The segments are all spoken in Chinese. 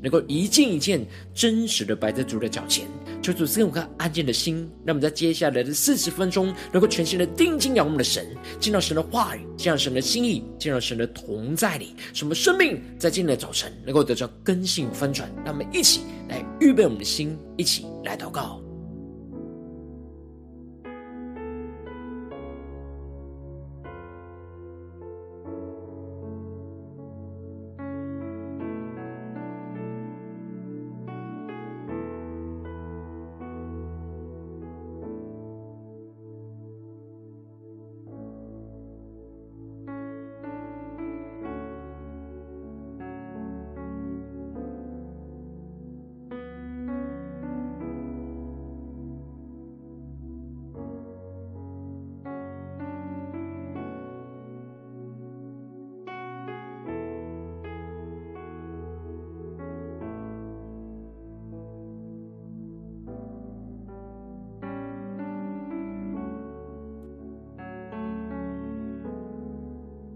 能够一件一件真实的摆在主的脚前。求主赐给我们安静的心，让我们在接下来的四十分钟，能够全心的定睛仰望的神，见到神的话语，见到神的心意，见到神的同在里，什么生命在今天的早晨能够得到根性翻转。让我们一起来预备我们的心，一起来祷告。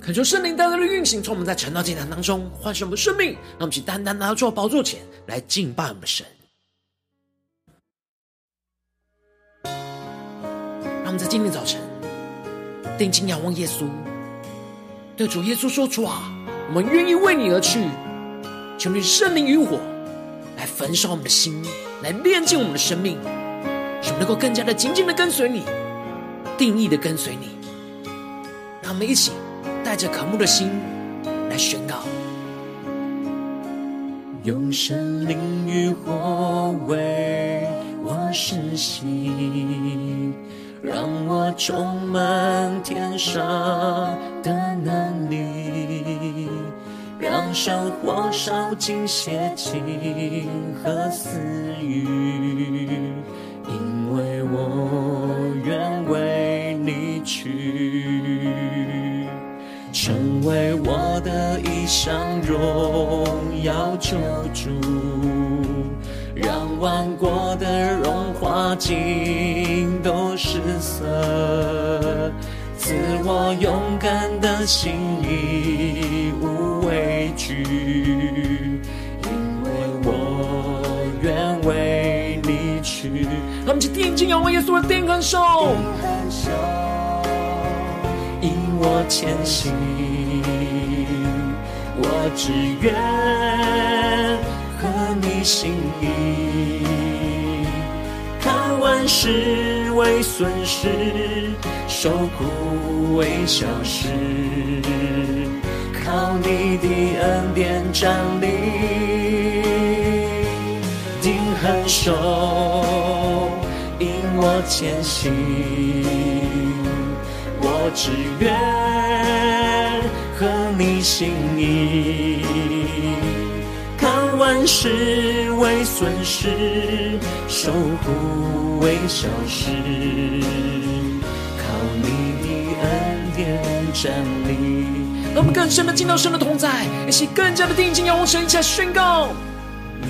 恳求圣灵单单的运行，从我们在晨祷祭坛当中唤醒我们的生命，让我们去单单拿到宝座前来敬拜我们的神。让我们在今天早晨定睛仰望耶稣，对主耶稣说：“主啊，我们愿意为你而去，求你圣灵与火来焚烧我们的心，来炼净我们的生命，使我们能够更加的紧紧的跟随你，定义的跟随你。”让我们一起。带着渴慕的心来宣告，用圣灵与火为我施洗，让我充满天上的能力，让生活烧尽邪情和私欲，的一项荣耀救主，让万国的荣华尽都失色，赐我勇敢的心，义无畏惧，因为我愿为你去。让我们去定睛仰望耶稣的定恒手。我前行，我只愿合你心意，看万事为损失，受苦为小事，靠你的恩典站立，定恒守，引我前行。我只愿合你心意，看万事为损失，受苦为小事，靠你的恩典站立。让我们更深的进到神的同在，一起更加的定睛仰望神，一起来宣告，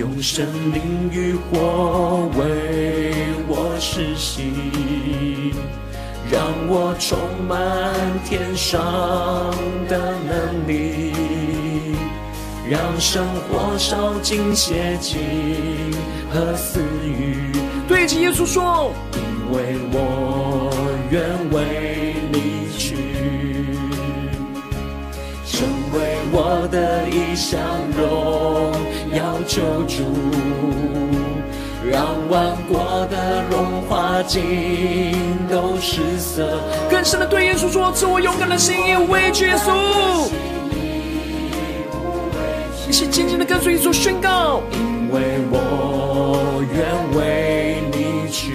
用神灵与火为我施行。让我充满天上的能力，让生活烧尽邪情和私欲。对着耶稣说，因为我愿为你去，成为我的一项荣耀救主。让万国的荣华尽都失色。更深的对耶稣说：“赐我勇敢的心，义无畏惧。”耶稣，一起紧紧的跟随耶稣宣告：“因为我愿为你去。”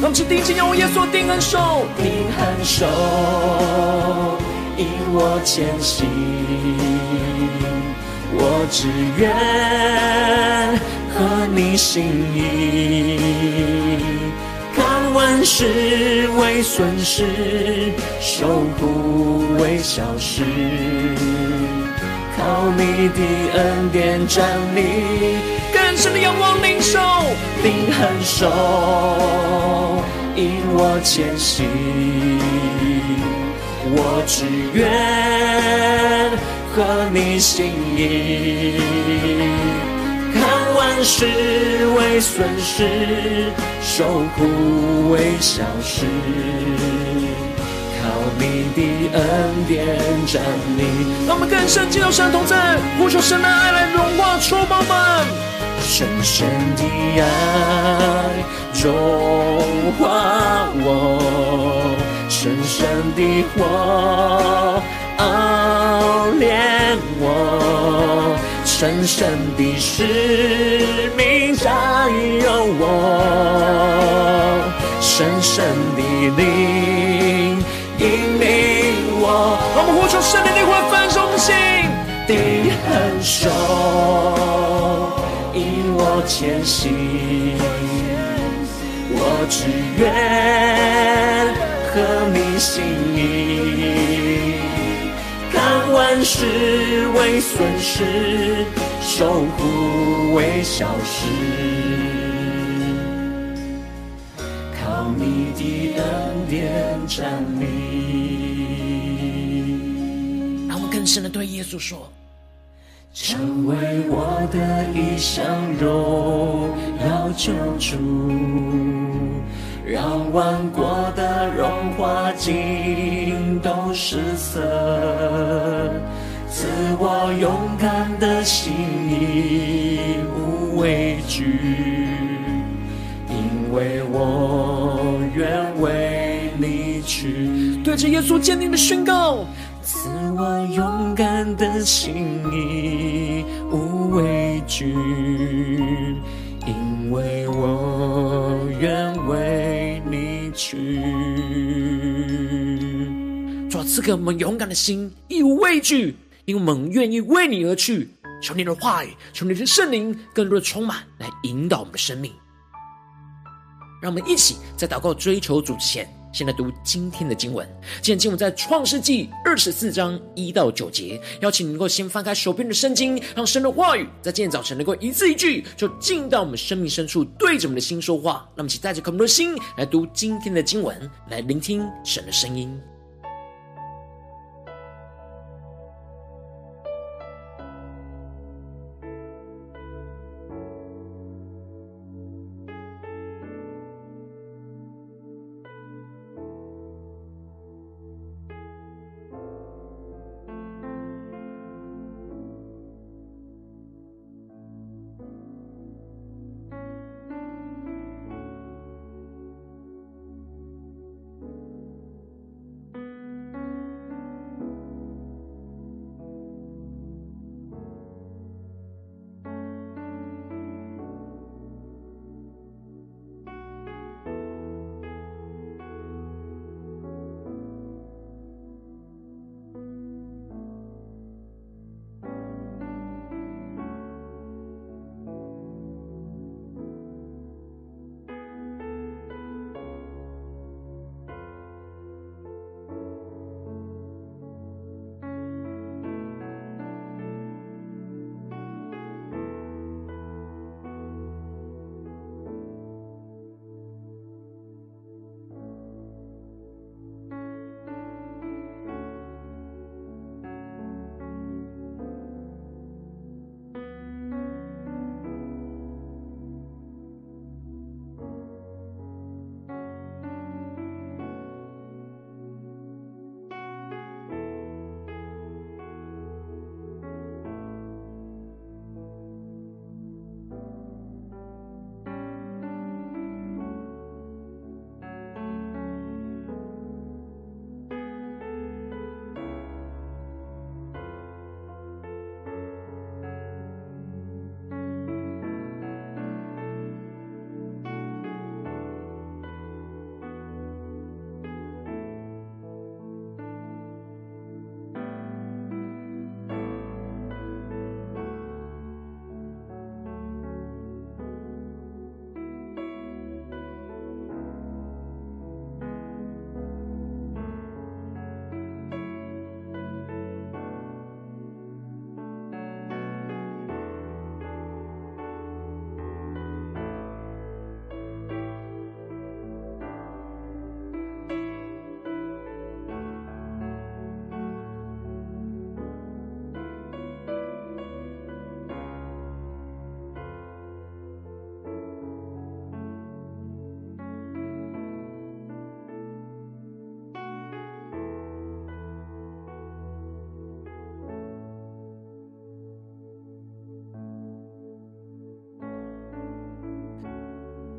让我们定睛仰望耶稣，定恒守，定恒守，引我前行。我只愿合你心意，看万事为损失，受苦为小事。靠你的恩典站立，更深的仰望领受，定恒守，引我前行。我只愿合你心意，事为损失，受苦为小事。靠你的恩典站立，让我们更深进入神同在，呼求神的爱来融化充满我们，深深的爱融化我，深深的火熬炼我，深深的使命加油我，深深的灵。引领我，我们呼求圣灵的活焚烧我们的心，灵恒守，引我前行。我只愿和你心意，万事为损失，守护为小事。你的恩典站立，让我们更深的对耶稣说：成为我的一项荣耀救主，让万国的荣华尽都失色，赐我勇敢的心，无畏惧，因为我。愿为你去，对着耶稣坚定的宣告，赐我勇敢的心，无畏惧，去。主啊，赐给我们勇敢的心，义无畏惧，因为我们愿意为你而去。求你的话语，求你的圣灵更多的充满，来引导我们的生命。让我们一起在祷告追求主之前，先来读今天的经文。今天经文在创世纪二十四章一到九节。邀请你能够先翻开手边的圣经，让神的话语在今天早晨能够一字一句，就进到我们生命深处，对着我们的心说话。那么，请带着渴慕的心来读今天的经文，来聆听神的声音。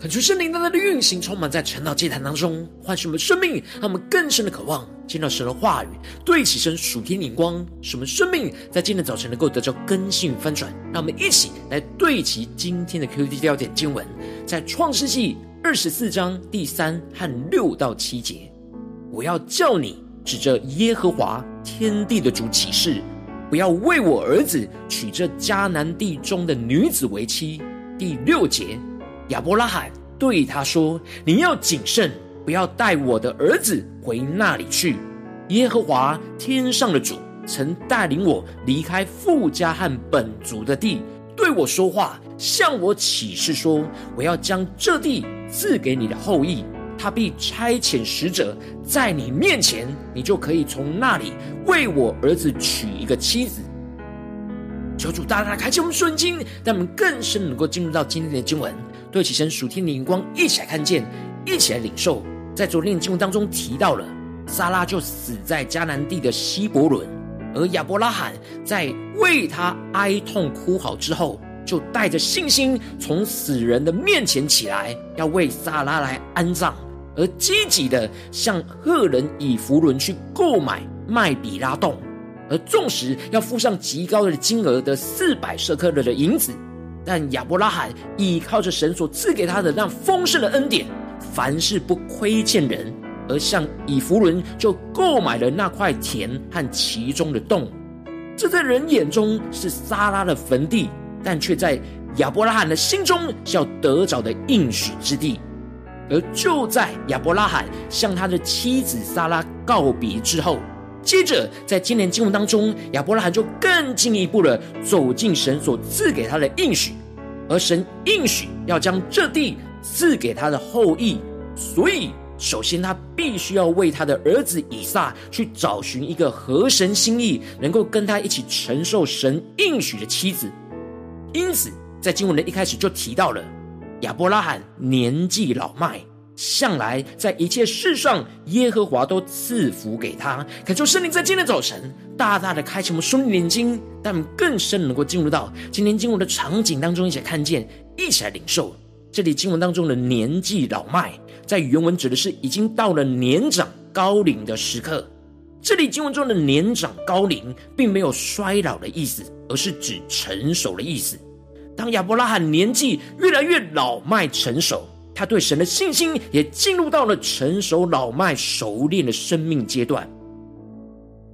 恳求圣灵大大的运行，充满在晨祷祭坛当中，唤醒我们生命，让我们更深的渴望见到神的话语，对起身属天灵光，使我们生命在今天早晨能够得到更新与翻转。让我们一起来对齐今天的 QD 焦点经文，在创世纪二十四章第三和六到七节。我要叫你指着耶和华天地的主起誓，不要为我儿子娶这迦南地中的女子为妻。第六节。亚伯拉罕对他说：“你要谨慎，不要带我的儿子回那里去。耶和华天上的主曾带领我离开富家和本族的地，对我说话，向我起誓说：我要将这地赐给你的后裔。他必差遣使者在你面前，你就可以从那里为我儿子娶一个妻子。”求主大大开启我们顺经，让我们更深能够进入到今天的经文。对起神属天的荧光，一起来看见，一起来领受。在昨天的经文当中提到了，撒拉就死在迦南地的希伯伦，而亚伯拉罕在为他哀痛哭好之后，就带着信心从死人的面前起来，要为撒拉来安葬，而积极的向赫人以弗伦去购买麦比拉洞，而纵使要付上极高的金额的四百舍客勒的银子。但亚伯拉罕依靠着神所赐给他的那丰盛的恩典，凡事不亏欠人，而向以弗伦就购买了那块田和其中的洞。这在人眼中是撒拉的坟地，但却在亚伯拉罕的心中是要得着的应许之地。而就在亚伯拉罕向他的妻子撒拉告别之后，接着在今年经文当中，亚伯拉罕就更进一步的走进神所赐给他的应许。而神应许要将这地赐给他的后裔，所以首先他必须要为他的儿子以撒去找寻一个合神心意、能够跟他一起承受神应许的妻子。因此，在经文的一开始就提到了亚伯拉罕年纪老迈。向来在一切事上，耶和华都赐福给他。恳求圣灵在今天早晨大大的开启我们属灵的眼睛，但我们更深能够进入到今天经文的场景当中，一起来看见，一起来领受。这里经文当中的年纪老迈，在原文指的是已经到了年长高龄的时刻。这里经文中的年长高龄，并没有衰老的意思，而是指成熟的意思。当亚伯拉罕年纪越来越老迈成熟。他对神的信心也进入到了成熟老迈熟练的生命阶段，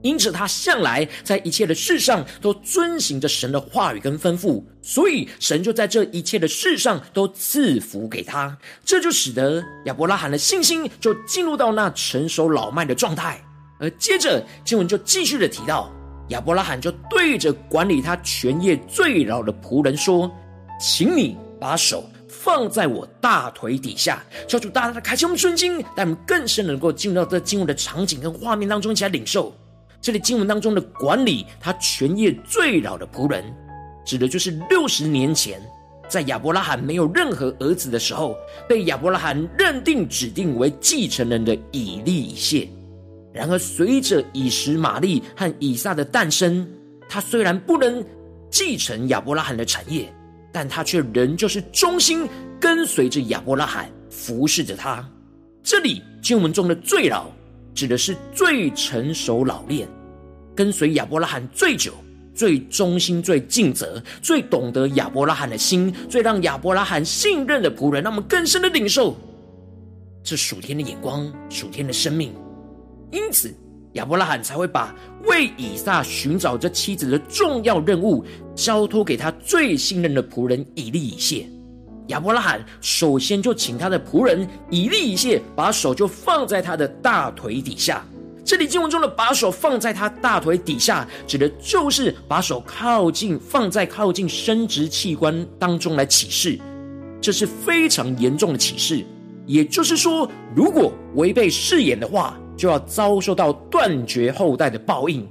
因此他向来在一切的事上都遵行着神的话语跟吩咐，所以神就在这一切的事上都赐福给他，这就使得亚伯拉罕的信心就进入到那成熟老迈的状态。而接着经文就继续的提到，亚伯拉罕就对着管理他全业最老的仆人说：“请你把手。”放在我大腿底下，求主大大的开启我们顺经，让我们更深能够进入到这经文的场景跟画面当中，一起来领受。这里经文当中的管理他全业最老的仆人，指的就是六十年前，在亚伯拉罕没有任何儿子的时候，被亚伯拉罕认定指定为继承人的以利以谢。然而，随着以实玛利和以撒的诞生，他虽然不能继承亚伯拉罕的产业。但他却仍旧是忠心跟随着亚伯拉罕，服侍着他。这里经文中的最老，指的是最成熟老练，跟随亚伯拉罕最久、最忠心、最尽责、最懂得亚伯拉罕的心、最让亚伯拉罕信任的仆人，让我们更深的领受这属天的眼光、属天的生命。因此。亚伯拉罕才会把为以撒寻找这妻子的重要任务交托给他最信任的仆人以利以谢。亚伯拉罕首先就请他的仆人以利以谢把手就放在他的大腿底下。这里经文中的把手放在他大腿底下，指的就是把手靠近放在靠近生殖器官当中来起誓。这是非常严重的起誓，也就是说，如果违背誓言的话。就要遭受到断绝后代的报应。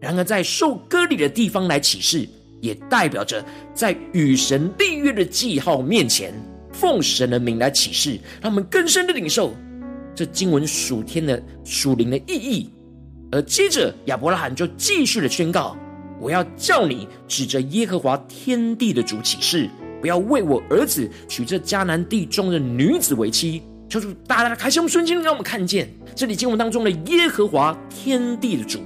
然而，在受割礼的地方来起誓，也代表着在与神立约的记号面前，奉神的名来起誓，让我们更深的领受这经文属天的属灵的意义。而接着，亚伯拉罕就继续的宣告：“我要叫你指着耶和华天地的主起誓，不要为我儿子娶这迦南地中的女子为妻。求主大大的开心瞬间，让我们看见这里经文当中的耶和华天地的主，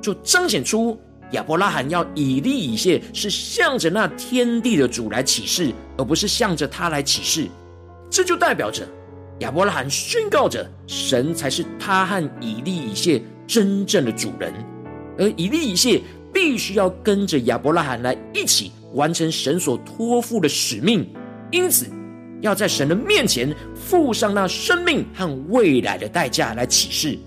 就彰显出亚伯拉罕要以利以谢是向着那天地的主来起誓，而不是向着他来起誓。这就代表着亚伯拉罕宣告着神才是他和以利以谢真正的主人，而以利以谢必须要跟着亚伯拉罕来一起完成神所托付的使命，因此。要在神的面前付上那生命和未来的代价来起誓。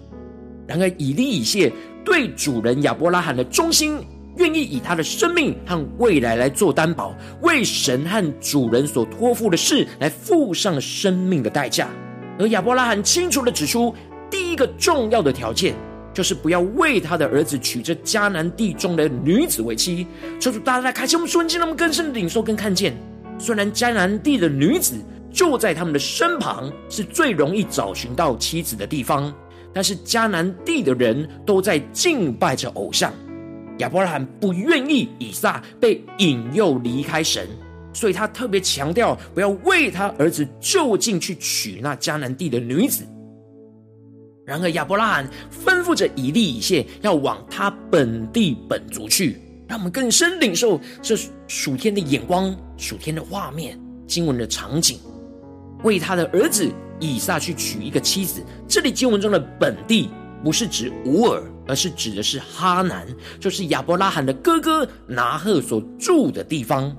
然而，以利以谢对主人亚伯拉罕的忠心，愿意以他的生命和未来来做担保，为神和主人所托付的事来付上生命的代价。而亚伯拉罕清楚的指出，第一个重要的条件就是不要为他的儿子娶这迦南地中的女子为妻。求主大家来开启我们瞬间，让我们更深的领受跟看见。虽然迦南地的女子就在他们的身旁，是最容易找寻到妻子的地方，但是迦南地的人都在敬拜着偶像。亚伯拉罕不愿意以撒被引诱离开神，所以他特别强调不要为他儿子就近去娶那迦南地的女子。然而亚伯拉罕吩咐着以利以谢要往他本地本族去。让我们更深领受这属天的眼光、属天的画面、经文的场景，为他的儿子以撒去娶一个妻子。这里经文中的本地不是指乌尔，而是指的是哈南，就是亚伯拉罕的哥哥拿鹤所住的地方。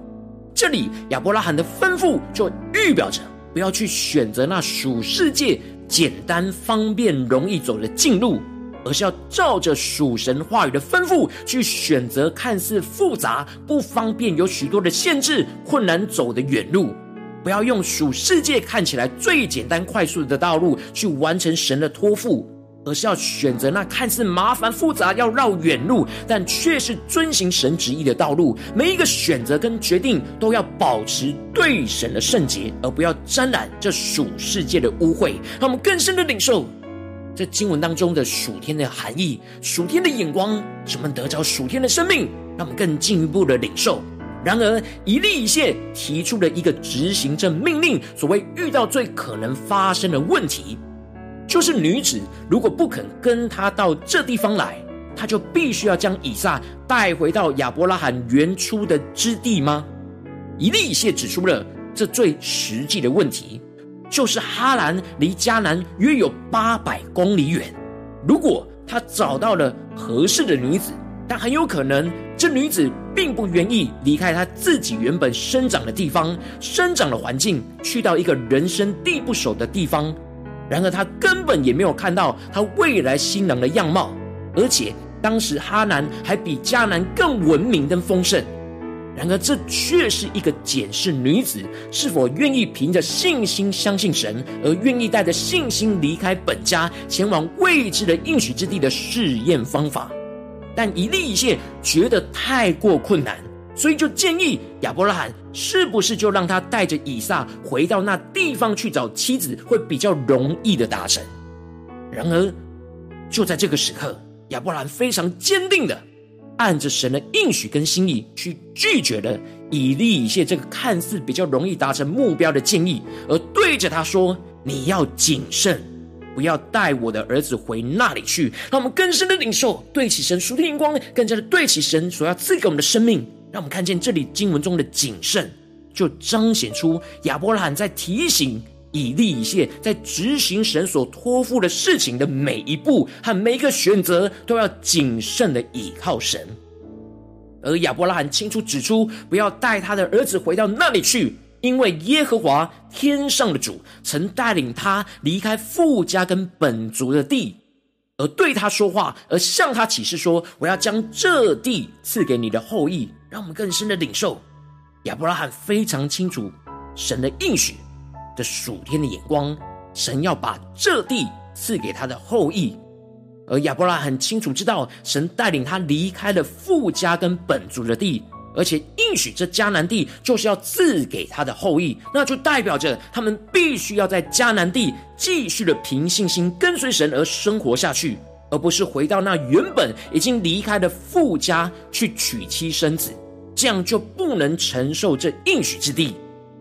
这里亚伯拉罕的吩咐就预表着不要去选择那属世界简单、方便、容易走的近路。而是要照着属神话语的吩咐去选择看似复杂、不方便、有许多的限制、困难走的远路，不要用属世界看起来最简单、快速的道路去完成神的托付，而是要选择那看似麻烦、复杂、要绕远路，但却是遵行神旨意的道路。每一个选择跟决定都要保持对神的圣洁，而不要沾染这属世界的污秽。让我们更深的领受。这经文当中的属天的含义，属天的眼光，使我们得着属天的生命，让我们更进一步的领受。然而，以利以谢提出了一个执行这命令，所谓遇到最可能发生的问题，就是女子如果不肯跟他到这地方来，他就必须要将以撒带回到亚伯拉罕原初的之地吗？以利以谢指出了这最实际的问题。就是哈兰离迦南约有八百公里远。如果他找到了合适的女子，但很有可能这女子并不愿意离开她自己原本生长的地方、生长的环境，去到一个人生地不熟的地方。然而，他根本也没有看到他未来新郎的样貌，而且当时哈兰还比迦南更文明跟丰盛。然而，这却是一个检视女子是否愿意凭着信心相信神，而愿意带着信心离开本家，前往未知的应许之地的试验方法。但以利以谢觉得太过困难，所以就建议亚伯拉罕是不是就让他带着以撒回到那地方去找妻子，会比较容易的达成。然而，就在这个时刻，亚伯拉罕非常坚定的。按着神的应许跟心意去拒绝了以利以谢这个看似比较容易达成目标的建议，而对着他说：“你要谨慎，不要带我的儿子回那里去。”让我们更深的领受，对起神属天眼光，更加的对起神所要赐给我们的生命。让我们看见这里经文中的谨慎，就彰显出亚伯拉罕在提醒。以利以谢在执行神所托付的事情的每一步和每一个选择，都要谨慎的倚靠神。而亚伯拉罕清楚指出，不要带他的儿子回到那里去，因为耶和华天上的主曾带领他离开富家跟本族的地，而对他说话，而向他启示说：“我要将这地赐给你的后裔。”让我们更深的领受，亚伯拉罕非常清楚神的应许。的属天的眼光，神要把这地赐给他的后裔，而亚伯拉很清楚知道，神带领他离开了富家跟本族的地，而且应许这迦南地就是要赐给他的后裔，那就代表着他们必须要在迦南地继续的凭信心跟随神而生活下去，而不是回到那原本已经离开的富家去娶妻生子，这样就不能承受这应许之地。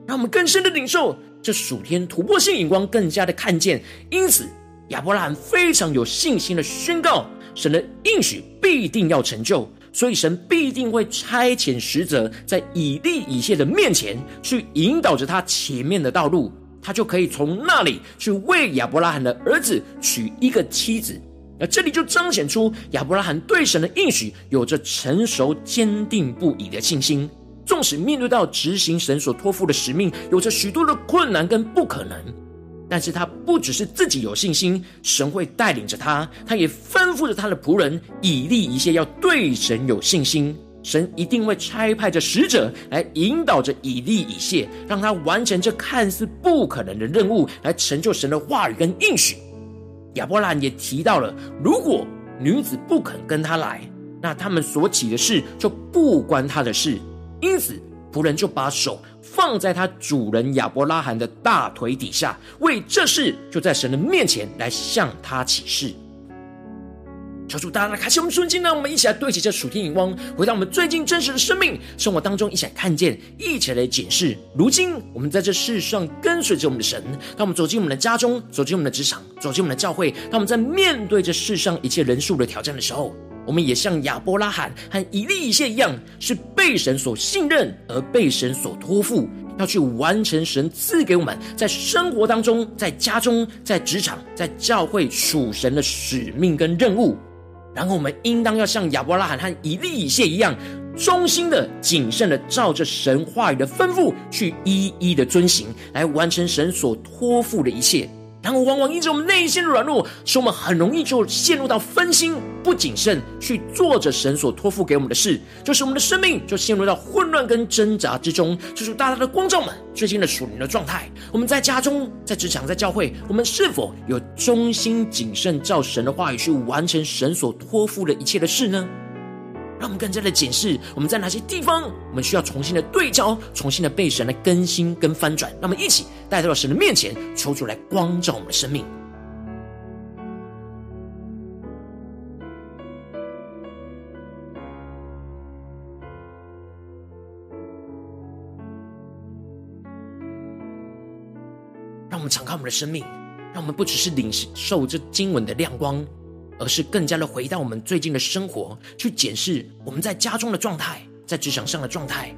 让我们更深的领受这属天突破性眼光，更加的看见。因此，亚伯拉罕非常有信心的宣告：神的应许必定要成就，所以神必定会差遣使者在以利以谢的面前去引导着他前面的道路，他就可以从那里去为亚伯拉罕的儿子娶一个妻子。而这里就彰显出亚伯拉罕对神的应许有着成熟、坚定不移的信心。纵使面对到执行神所托付的使命，有着许多的困难跟不可能，但是他不只是自己有信心，神会带领着他，他也吩咐着他的仆人以利以谢要对神有信心，神一定会差派着使者来引导着以利以谢，让他完成这看似不可能的任务，来成就神的话语跟应许。亚伯兰也提到了，如果女子不肯跟他来，那他们所起的事就不关他的事。因此，仆人就把手放在他主人亚伯拉罕的大腿底下，为这事就在神的面前来向他起誓。求主大家来开启我们瞬间，让我们一起来对齐这属天眼光，回到我们最近真实的生命生活当中，一起来看见，一起来检视。如今我们在这世上跟随着我们的神，当我们走进我们的家中，走进我们的职场，走进我们的教会，当我们在面对这世上一切人数的挑战的时候。我们也像亚伯拉罕和以利以谢一样，是被神所信任而被神所托付，要去完成神赐给我们在生活当中、在家中、在职场、在教会属神的使命跟任务。然后我们应当要像亚伯拉罕和以利以谢一样，忠心的、谨慎的，照着神话语的吩咐去一一的遵行，来完成神所托付的一切。然后，往往因着我们内心的软弱，使我们很容易就陷入到分心、不谨慎去做着神所托付给我们的事，就是我们的生命就陷入到混乱跟挣扎之中。就是大大的光照们最近的属灵的状态。我们在家中、在职场、在教会，我们是否有忠心谨慎照神的话语去完成神所托付的一切的事呢？让我们更加的检视我们在哪些地方，我们需要重新的对焦，重新的被神来更新跟翻转。让我们一起带到了神的面前，求主来光照我们的生命。让我们敞开我们的生命，让我们不只是领受这经文的亮光。而是更加的回到我们最近的生活，去检视我们在家中的状态，在职场上的状态，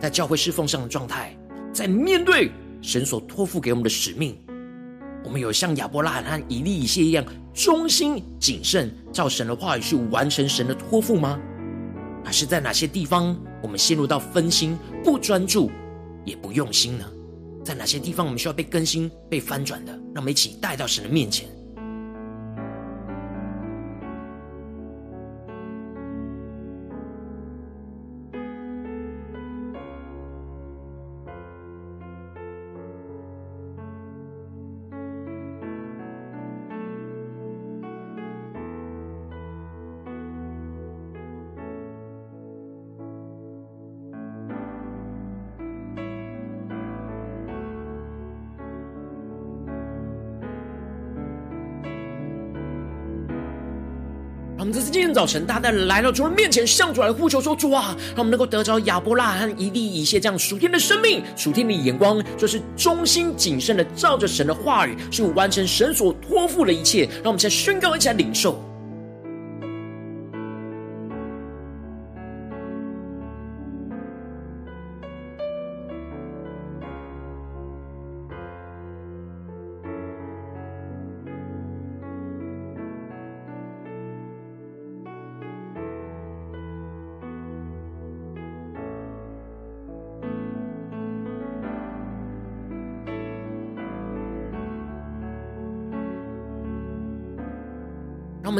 在教会侍奉上的状态，在面对神所托付给我们的使命，我们有像亚伯拉罕和以利以谢一样忠心谨慎，照神的话语去完成神的托付吗？还是在哪些地方我们陷入到分心、不专注、也不用心呢？在哪些地方我们需要被更新、被翻转的？让我们一起带到神的面前。造成，大胆来到主人面前，向主来呼求说：“主啊，让我们能够得着亚伯拉罕和以利以谢这样属天的生命、属天的眼光，就是忠心谨慎的照着神的话语去完成神所托付的一切。让我们先宣告，一起来领受。”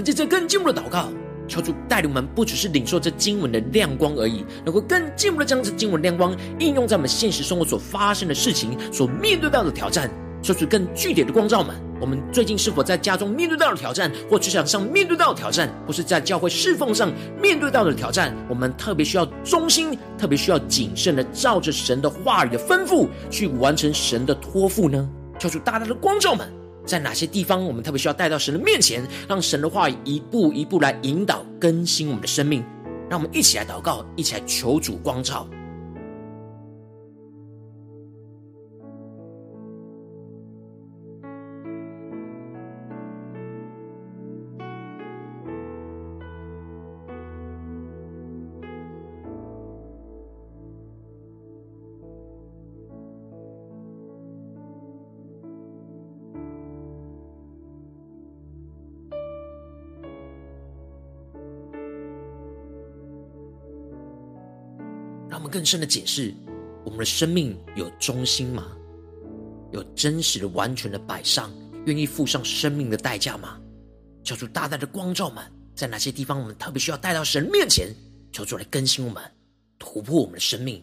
们接着更进一步的祷告，求主带领我们，不只是领受这经文的亮光而已，能够更进一步的将这经文亮光应用在我们现实生活所发生的事情、所面对到的挑战，求主更具体的光照们。我们最近是否在家中面对到的挑战，或职场上面对到的挑战，或是在教会侍奉上面对到的挑战，我们特别需要忠心，特别需要谨慎的照着神的话语的吩咐去完成神的托付呢？求主大大的光照们。在哪些地方，我们特别需要带到神的面前，让神的话语一步一步来引导更新我们的生命。让我们一起来祷告，一起来求主光照。更深的解释：我们的生命有忠心吗？有真实的、完全的摆上，愿意付上生命的代价吗？求主大大的光照们，在哪些地方我们特别需要带到神面前，求主来更新我们，突破我们的生命。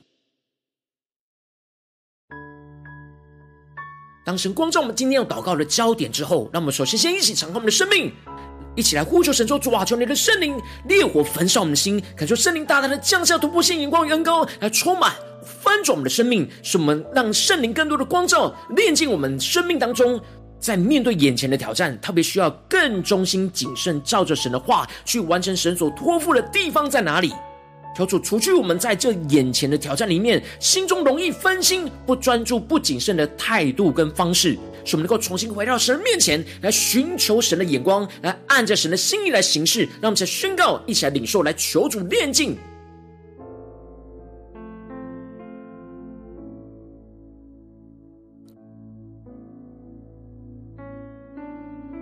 当神光照我们今天要祷告的焦点之后，让我们首先先一起敞开我们的生命，一起来呼求神说：主啊，求你的圣灵烈火焚烧我们的心，感受圣灵大大的降下突破性眼光与恩膏来充满翻转我们的生命，使我们让圣灵更多的光照炼净我们生命当中，在面对眼前的挑战，特别需要更忠心谨慎，照着神的话去完成神所托付的地方在哪里？求主除去我们在这眼前的挑战里面，心中容易分心、不专注、不谨慎的态度跟方式，使我们能够重新回到神面前来寻求神的眼光，来按着神的心意来行事。让我们再宣告，一起来领受，来求主炼净。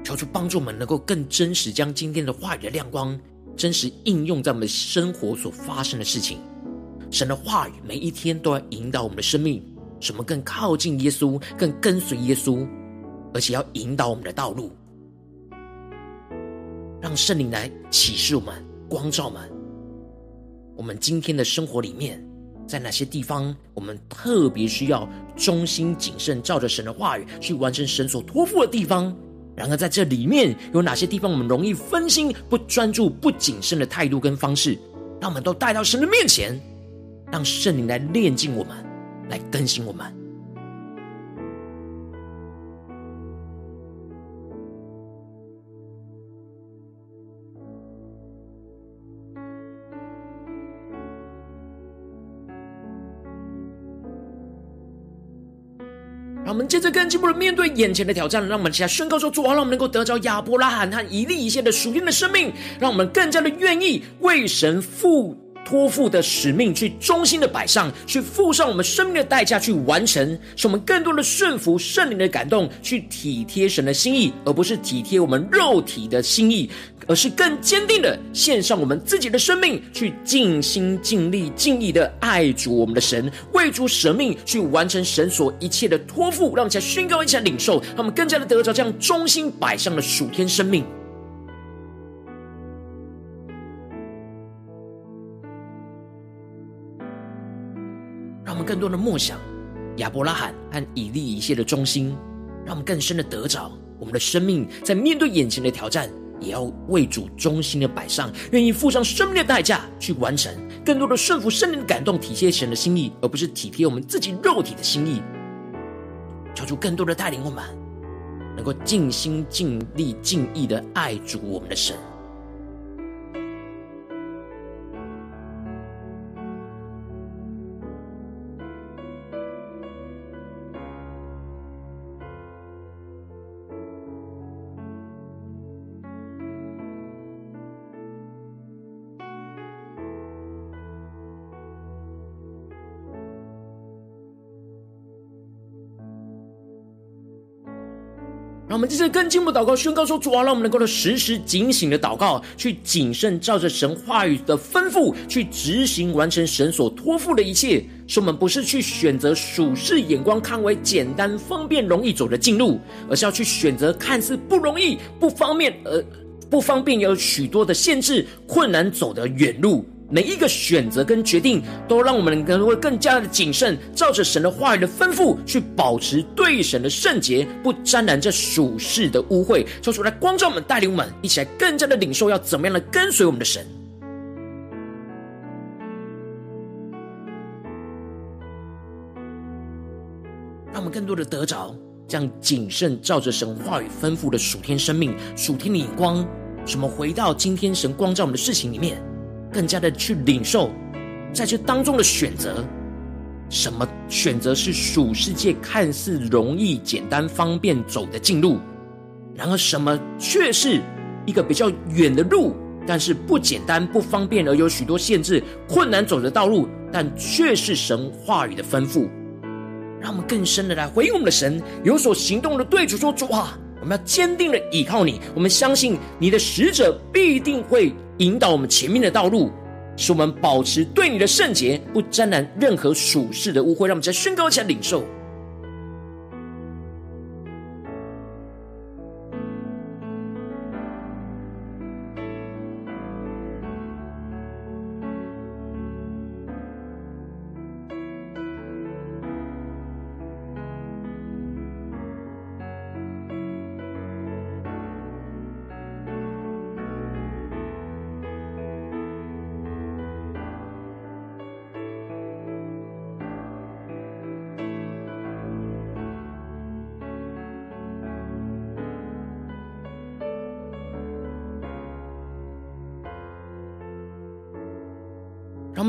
求主帮助我们能够更真实，将今天的话语的亮光。真实应用在我们生活所发生的事情，神的话语每一天都要引导我们的生命，什么更靠近耶稣，更跟随耶稣，而且要引导我们的道路，让圣灵来启示我们、光照我们。我们今天的生活里面，在哪些地方我们特别需要忠心谨慎，照着神的话语去完成神所托付的地方？然而，在这里面有哪些地方我们容易分心、不专注、不谨慎的态度跟方式，让我们都带到神的面前，让圣灵来炼净我们，来更新我们。我们接着更进一步的面对眼前的挑战，让我们起来宣告说：主啊，让我们能够得着亚伯拉罕和以利以谢的属天的生命，让我们更加的愿意为神付。托付的使命，去忠心的摆上，去付上我们生命的代价，去完成，使我们更多的顺服圣灵的感动，去体贴神的心意，而不是体贴我们肉体的心意，而是更坚定的献上我们自己的生命，去尽心尽力尽意的爱主我们的神，为主舍命，去完成神所一切的托付，让我们来宣告，一起领受，让我们更加的得着这样忠心摆上的属天生命。更多的梦想亚伯拉罕和以利以谢的忠心，让我们更深的得着我们的生命，在面对眼前的挑战，也要为主忠心的摆上，愿意付上生命的代价去完成，更多的顺服圣灵的感动，体贴神的心意，而不是体贴我们自己肉体的心意。求主更多的带领我们，能够尽心尽力尽意的爱主我们的神。我们接着更进一步祷告，宣告说：主啊，让我们能够的时时警醒的祷告，去谨慎照着神话语的吩咐去执行完成神所托付的一切。使我们不是去选择属世眼光看为简单方便容易走的近路，而是要去选择看似不容易、不方便而不方便有许多的限制、困难走的远路。每一个选择跟决定，都让我们能够更加的谨慎，照着神的话语的吩咐，去保持对神的圣洁，不沾染这属世的污秽。求主来光照我们，带领我们一起来更加的领受，要怎么样的跟随我们的神，让我们更多的得着这样谨慎，照着神话语吩咐的属天生命、属天的眼光。什么？回到今天神光照我们的事情里面。更加的去领受，在这当中的选择，什么选择是属世界看似容易、简单、方便走的近路，然而什么却是一个比较远的路，但是不简单、不方便，而有许多限制、困难走的道路，但却是神话语的吩咐，让我们更深的来回应我们的神，有所行动的对主说：主啊，我们要坚定的倚靠你，我们相信你的使者必定会。引导我们前面的道路，使我们保持对你的圣洁，不沾染任何属世的污秽。让我们再宣告一下领受。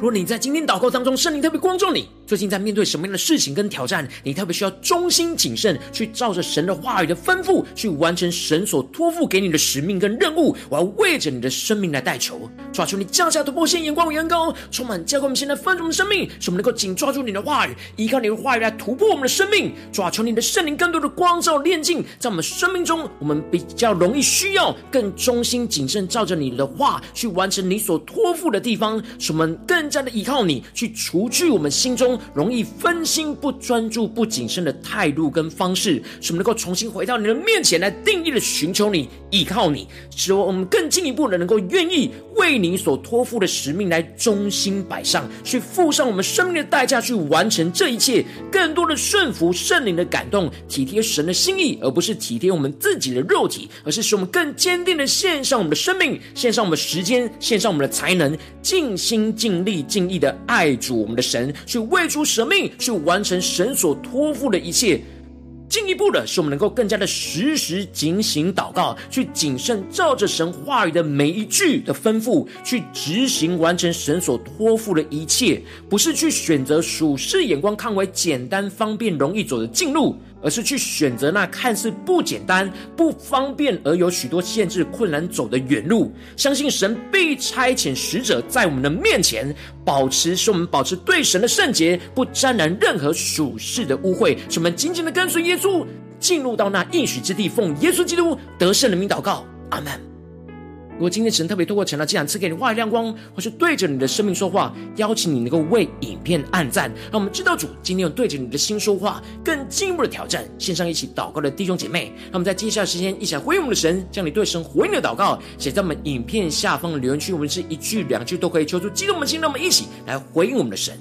如果你在今天祷告当中，圣灵特别光照你，最近在面对什么样的事情跟挑战，你特别需要忠心谨慎，去照着神的话语的吩咐，去完成神所托付给你的使命跟任务。我要为着你的生命来代求，抓住你降下突破线眼光与恩膏，充满教会我们现在丰盛的生命，使我们能够紧抓住你的话语，依靠你的话语来突破我们的生命。抓住你的圣灵更多的光照炼净，在我们生命中，我们比较容易需要更忠心谨慎，照着你的话去完成你所托付的地方，使我们更。加的依靠你，去除去我们心中容易分心、不专注、不谨慎的态度跟方式，使我们能够重新回到你的面前来，定义的寻求你、依靠你，使我们更进一步的能够愿意为你你所托付的使命来忠心摆上，去付上我们生命的代价，去完成这一切，更多的顺服圣灵的感动，体贴神的心意，而不是体贴我们自己的肉体，而是使我们更坚定的献上我们的生命，献上我们的时间，献上我们的才能，尽心尽力。尽意的爱主我们的神，去为主舍命，去完成神所托付的一切。进一步的是，我们能够更加的实时警醒祷告，去谨慎照着神话语的每一句的吩咐，去执行完成神所托付的一切，不是去选择属世眼光看为简单方便容易走的近路。而是去选择那看似不简单、不方便而有许多限制、困难走的远路。相信神必差遣使者在我们的面前，保持使我们保持对神的圣洁，不沾染任何属世的污秽。使我们紧紧的跟随耶稣，进入到那应许之地，奉耶稣基督得胜的名祷告，阿门。如果今天神特别透过晨祷祭坛赐给你话语亮光，或是对着你的生命说话，邀请你能够为影片按赞，让我们知道主今天有对着你的心说话，更进一步的挑战。线上一起祷告的弟兄姐妹，让我们在接下来时间一起来回应我们的神，将你对神回应的祷告写在我们影片下方的留言区，我们是一句两句都可以求助激动我们的心，让我们一起来回应我们的神。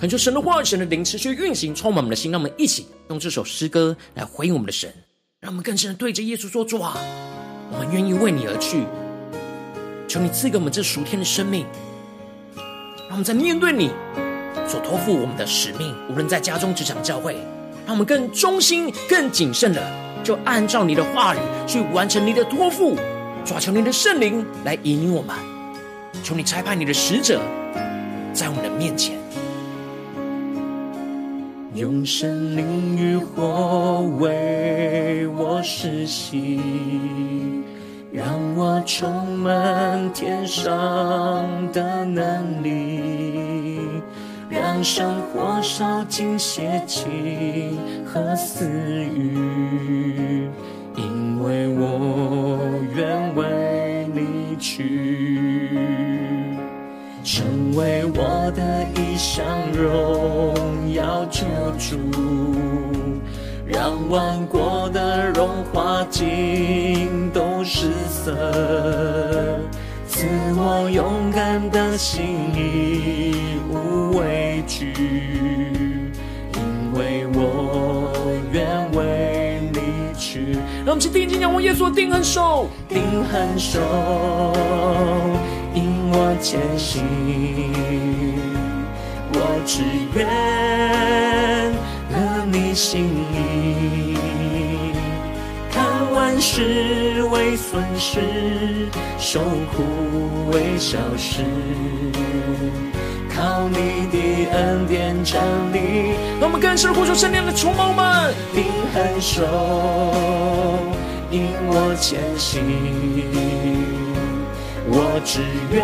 恳求神的话语、神的灵持续运行，充满我们的心。让我们一起用这首诗歌来回应我们的神，让我们更深的对着耶稣说：“主啊，我们愿意为你而去，求你赐给我们这属天的生命，让我们在面对你所托付我们的使命，无论在家中、职场、教会，让我们更忠心、更谨慎的就按照你的话语去完成你的托付。抓求你的圣灵来引领我们，求你差派你的使者在我们的面前，用圣灵与火为我施洗，让我充满天上的能力，让生活烧尽邪情和私欲。因为我愿为你去，成为我的一一项荣耀救主，让万国的荣华尽都失色，赐我勇敢的心，义无畏惧，因为我愿为。让我们去定睛仰望耶稣，定恒守，定恒守，引我前行。我只愿合你心意，看万事为损失，受苦为小事。靠你的恩典站立，让我们更深呼求圣灵的充满我们，定恒守，引我前行。我只愿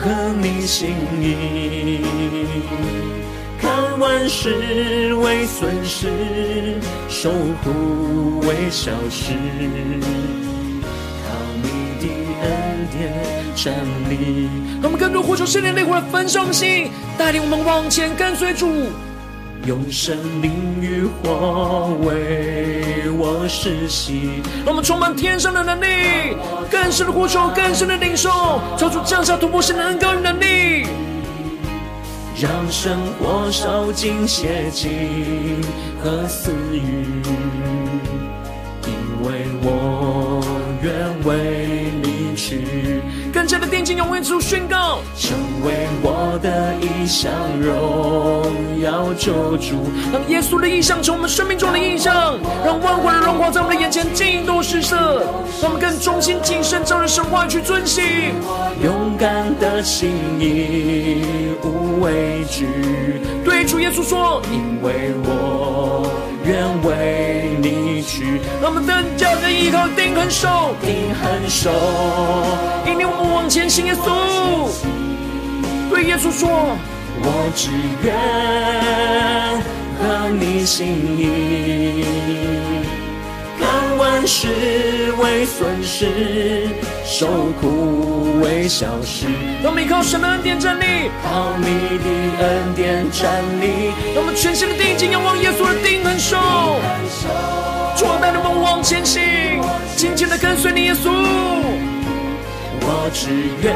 合你心意，看万事为损失，受苦为小事。靠你的恩典站立，我们更多呼求圣灵烈火的焚烧心，带领我们往前跟随主，用生命与火为我施洗，让我们充满天上的能力，更深的呼求，更深的领受，超出降下突破性的恩膏与能力，让生活烧尽邪气和私欲，因为我愿为你去。更加的定睛仰望主宣告，我的一项荣耀救主，让耶稣的意象成我们生命中的异象，让万国的荣华在我们的眼前尽都失色，让我们更忠心谨慎照着神话去遵行，勇敢的心意无畏惧，对主耶稣说，因为我愿为你去，让我们更加的依靠定恒守，定恒守，引领我们往前行，耶稣，对耶稣说，我只愿合你心意，看万事为损失，受苦为小事。让我们依靠神的恩典站立，靠你的恩典站立。让我们全心的定睛仰望耶稣的定恒手，主带领我们往前行，紧紧的跟随你，耶稣。我只愿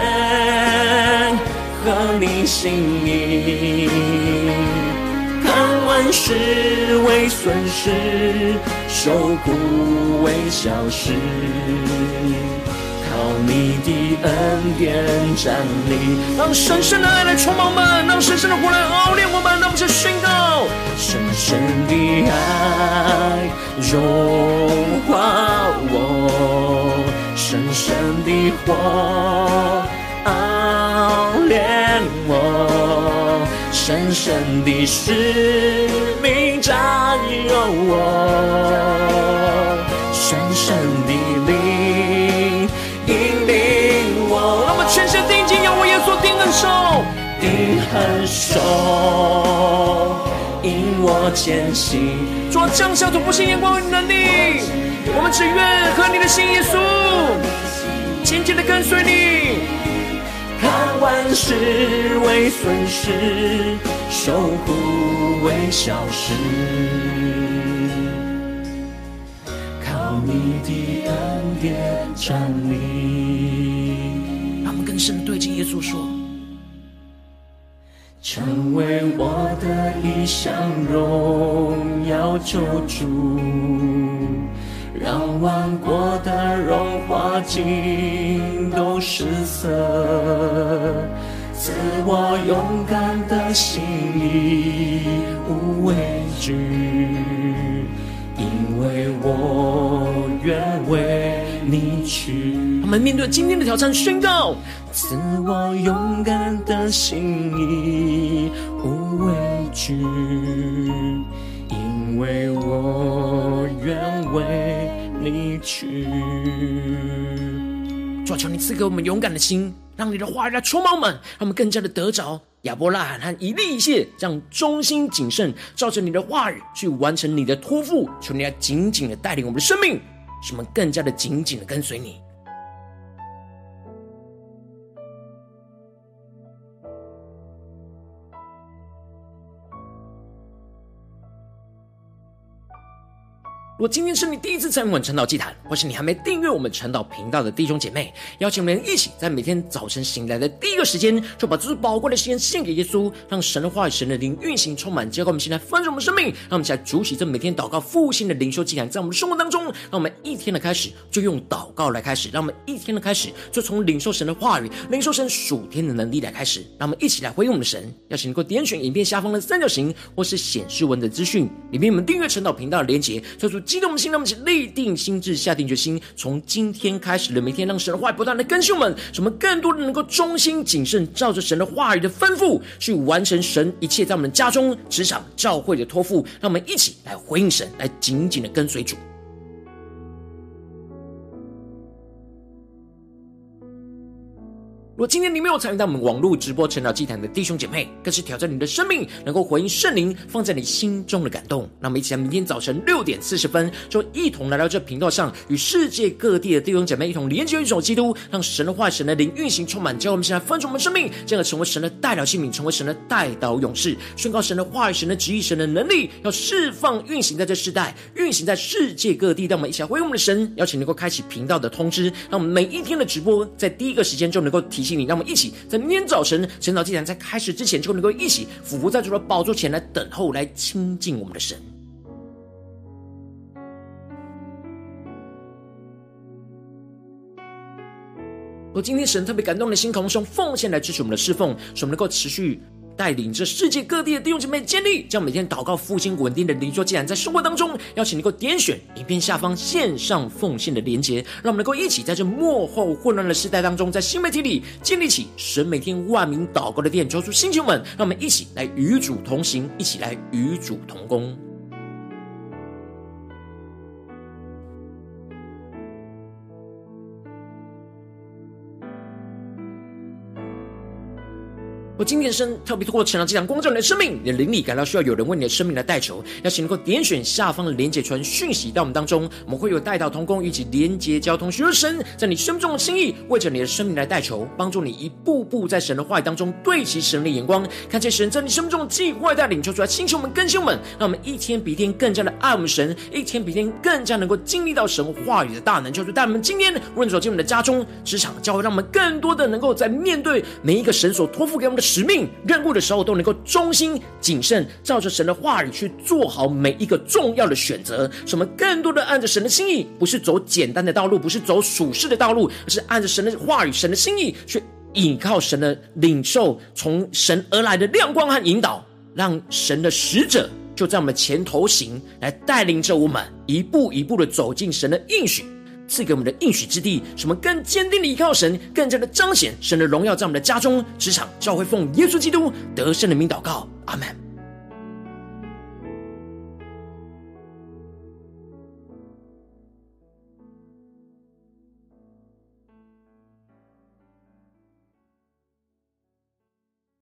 合你心意，看万事为损失，受苦为小事，靠你的恩典站立。让神圣的爱来充满我们，让神圣的火来熬炼我们，让我们先宣告：神圣的爱融化我。深深的火熬炼我，深深的使命占有我，深深的灵引领我。让我们全身定睛仰望耶稣，定恒守，定恒守，引我前行。主，降下突破性眼光与能力。我们只愿合你的心，耶稣，紧紧的跟随你，万事为损失，受苦为小事，靠你的恩典站立。让我们更深的对敬耶稣说，成为我的一项荣耀救主。让万国的荣华尽都失色，赐我勇敢的心，义无畏惧，因为我愿为你去。我们面对今天的挑战，宣告：自我勇敢的心，无畏惧，因为我愿为你去。主啊求你赐给我们勇敢的心，让你的话语来充满我们，让我们更加的得着亚伯拉罕和以利以谢这样忠心谨慎，照着你的话语去完成你的托付。求你来紧紧的带领我们的生命，使我们更加的紧紧的跟随你。如果今天是你第一次参与我们晨祷祭坛，或是你还没订阅我们晨祷频道的弟兄姐妹，邀请我们一起在每天早晨醒来的第一个时间，就把这最宝贵的时间献给耶稣，让神的话语、神的灵运行充满，结果我们现在丰盛我们生命，让我们一起来主起这每天祷告复兴的灵修祭坛，在我们的生活当中，让我们一天的开始就用祷告来开始，让我们一天的开始就从领受神的话语、领受神属天的能力来开始，让我们一起来回应我们的神。邀请你给我点选影片下方的三角形，或是显示文的资讯里面，我们订阅晨祷频道的连结，叫做。激动的心，让我们一起立定心智，下定决心，从今天开始的每天，让神的话语不断的更新我们，使我们更多的能够忠心谨慎，照着神的话语的吩咐去完成神一切在我们家中、职场、教会的托付。让我们一起来回应神，来紧紧的跟随主。如果今天你没有参与到我们网络直播成长祭坛的弟兄姐妹，更是挑战你的生命，能够回应圣灵放在你心中的感动。那么，一起来明天早晨六点四十分，就一同来到这频道上，与世界各地的弟兄姐妹一同连接一种基督，让神的话、神的灵运行充满，叫我们现在分盛我们生命，进而成为神的代表性命，成为神的代导勇士，宣告神的话语、神的旨意、神的能力，要释放运行在这世代，运行在世界各地。让我们一起来回应我们的神，邀请能够开启频道的通知，让我们每一天的直播在第一个时间就能够提。请你，让我们一起在明天早晨晨祷祭坛在开始之前，就能够一起俯伏在主的宝座前来等候，来亲近我们的神。我今天神特别感动的心，同时用奉献来支持我们的侍奉，使我们能够持续。带领着世界各地的弟兄姐妹建立，将每天祷告复兴稳定的灵修祭坛，在生活当中，邀请你能够点选影片下方线上奉献的连结，让我们能够一起在这幕后混乱的时代当中，在新媒体里建立起神每天万名祷告的殿，求主星球们，让我们一起来与主同行，一起来与主同工。我今天的神特别透过成长这场光照你的生命，你的灵里感到需要有人为你的生命来代求，邀请能够点选下方的连结传讯息到我们当中，我们会有代祷同工以及连结交通，寻求神在你生命中的心意，为着你的生命来代求，帮助你一步步在神的话语当中对齐神的眼光，看见神在你生命中的计划带领，求出来星球们更新们，让我们一天比一天更加的爱我们神，一天比一天更加能够经历到神话语的大能，求主带我们今天问走进我们的家中、职场、教会，让我们更多的能够在面对每一个神所托付给我们的。使命任务的时候，都能够忠心谨慎，照着神的话语去做好每一个重要的选择。使我们更多的按着神的心意，不是走简单的道路，不是走属世的道路，而是按着神的话语、神的心意去倚靠神的领受，从神而来的亮光和引导，让神的使者就在我们前头行，来带领着我们一步一步的走进神的应许。赐给我们的应许之地，什么更坚定的依靠神，更加的彰显神的荣耀，在我们的家中、职场、教会，奉耶稣基督得胜的名祷告，阿门。